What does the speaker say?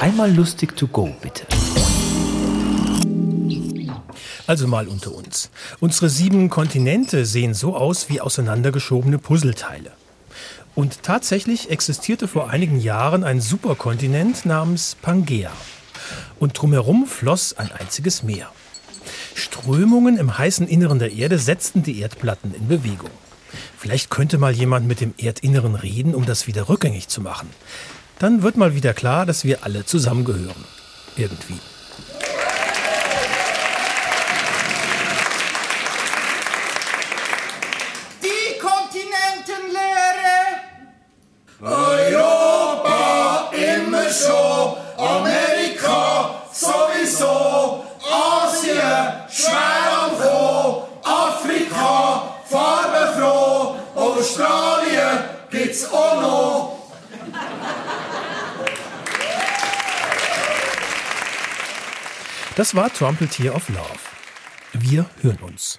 Einmal lustig to go, bitte. Also mal unter uns. Unsere sieben Kontinente sehen so aus wie auseinandergeschobene Puzzleteile. Und tatsächlich existierte vor einigen Jahren ein Superkontinent namens Pangea. Und drumherum floss ein einziges Meer. Strömungen im heißen Inneren der Erde setzten die Erdplatten in Bewegung. Vielleicht könnte mal jemand mit dem Erdinneren reden, um das wieder rückgängig zu machen. Dann wird mal wieder klar, dass wir alle zusammengehören. Irgendwie. Die Kontinentenlehre. Europa immer schon, Amerika sowieso, Asien schwer am Kommen, Afrika farbenfroh, Australien gibt's auch noch. Das war Trumpeltier of Love. Wir hören uns.